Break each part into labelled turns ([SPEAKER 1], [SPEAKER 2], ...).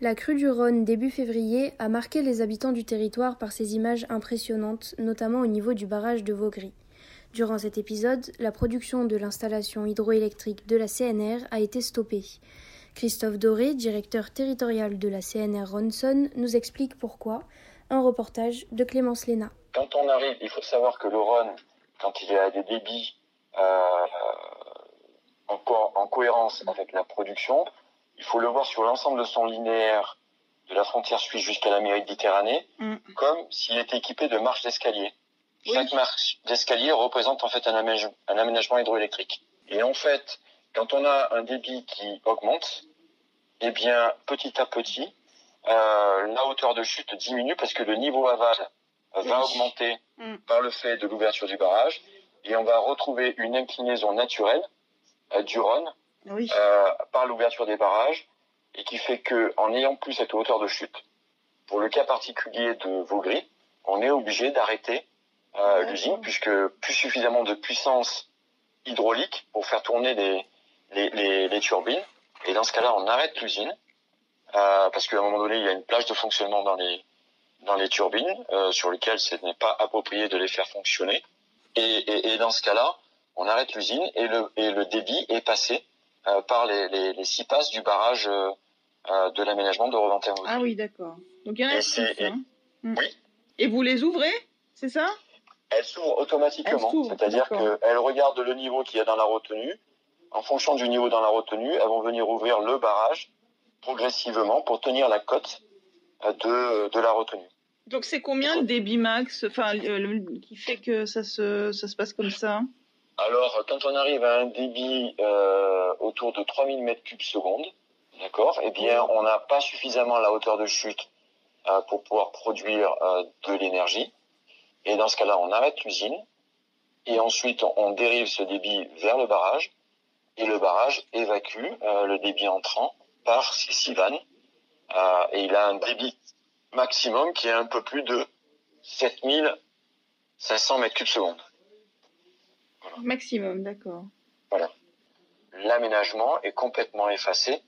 [SPEAKER 1] La crue du Rhône début février a marqué les habitants du territoire par ses images impressionnantes, notamment au niveau du barrage de Vaugry. Durant cet épisode, la production de l'installation hydroélectrique de la CNR a été stoppée. Christophe Doré, directeur territorial de la CNR Ronson, nous explique pourquoi. Un reportage de Clémence Léna.
[SPEAKER 2] Quand on arrive, il faut savoir que le Rhône, quand il a des débits euh, en cohérence avec la production, il faut le voir sur l'ensemble de son linéaire de la frontière suisse jusqu'à la Méditerranée, mm. comme s'il était équipé de marches d'escalier. Chaque marche d'escalier représente en fait un, un, aménagement hydroélectrique. Et en fait, quand on a un débit qui augmente, eh bien, petit à petit, euh, la hauteur de chute diminue parce que le niveau aval va augmenter mm. par le fait de l'ouverture du barrage et on va retrouver une inclinaison naturelle euh, du Rhône euh, par l'ouverture des barrages et qui fait que en n'ayant plus cette hauteur de chute, pour le cas particulier de Vaugry, on est obligé d'arrêter euh, l'usine puisque plus suffisamment de puissance hydraulique pour faire tourner les, les, les, les turbines. Et dans ce cas-là, on arrête l'usine euh, parce qu'à un moment donné, il y a une plage de fonctionnement dans les dans les turbines euh, sur lesquelles ce n'est pas approprié de les faire fonctionner. Et, et, et dans ce cas-là, on arrête l'usine et le, et le débit est passé par les, les, les, six passes du barrage euh, euh, de l'aménagement de Reventin.
[SPEAKER 3] Ah oui, d'accord. Donc il y en a six. Hein.
[SPEAKER 2] Mm. Oui.
[SPEAKER 3] Et vous les ouvrez, c'est ça?
[SPEAKER 2] Elles s'ouvrent automatiquement, c'est-à-dire qu'elles regardent le niveau qu'il y a dans la retenue. En fonction du niveau dans la retenue, elles vont venir ouvrir le barrage progressivement pour tenir la cote de, de la retenue.
[SPEAKER 3] Donc c'est combien le débit max, enfin qui fait que ça se ça se passe comme ça?
[SPEAKER 2] Alors, quand on arrive à un débit euh, autour de 3000 mètres cubes seconde, d'accord, eh bien, on n'a pas suffisamment la hauteur de chute euh, pour pouvoir produire euh, de l'énergie. Et dans ce cas-là, on arrête l'usine et ensuite on dérive ce débit vers le barrage et le barrage évacue euh, le débit entrant par ces six vannes et il a un débit maximum qui est un peu plus de 7500 mètres cubes seconde.
[SPEAKER 3] Maximum, d'accord.
[SPEAKER 2] Voilà. L'aménagement est complètement effacé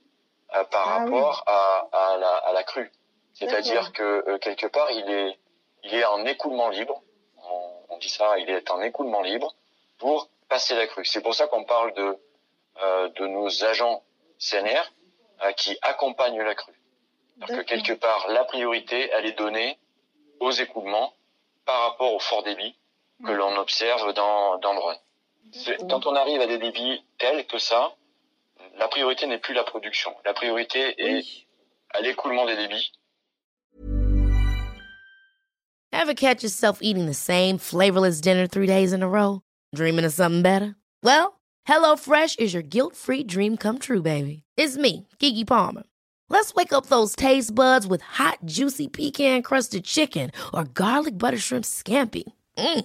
[SPEAKER 2] euh, par ah rapport à, à, la, à, la, crue. C'est-à-dire que euh, quelque part, il est, il est en écoulement libre. On, on, dit ça, il est en écoulement libre pour passer la crue. C'est pour ça qu'on parle de, euh, de nos agents CNR euh, qui accompagnent la crue. Parce que quelque part, la priorité, elle est donnée aux écoulements par rapport au fort débit que l'on observe dans, dans le Rhône. Quand on arrive à des débits tels que ça, la priorité n'est plus la production. La priorité est à l'écoulement des débits.
[SPEAKER 4] Ever catch yourself eating the same flavorless dinner three days in a row? Dreaming of something better? Well, HelloFresh is your guilt-free dream come true, baby. It's me, Kiki Palmer. Let's wake up those taste buds with hot, juicy pecan-crusted chicken or garlic butter shrimp scampi. Mm.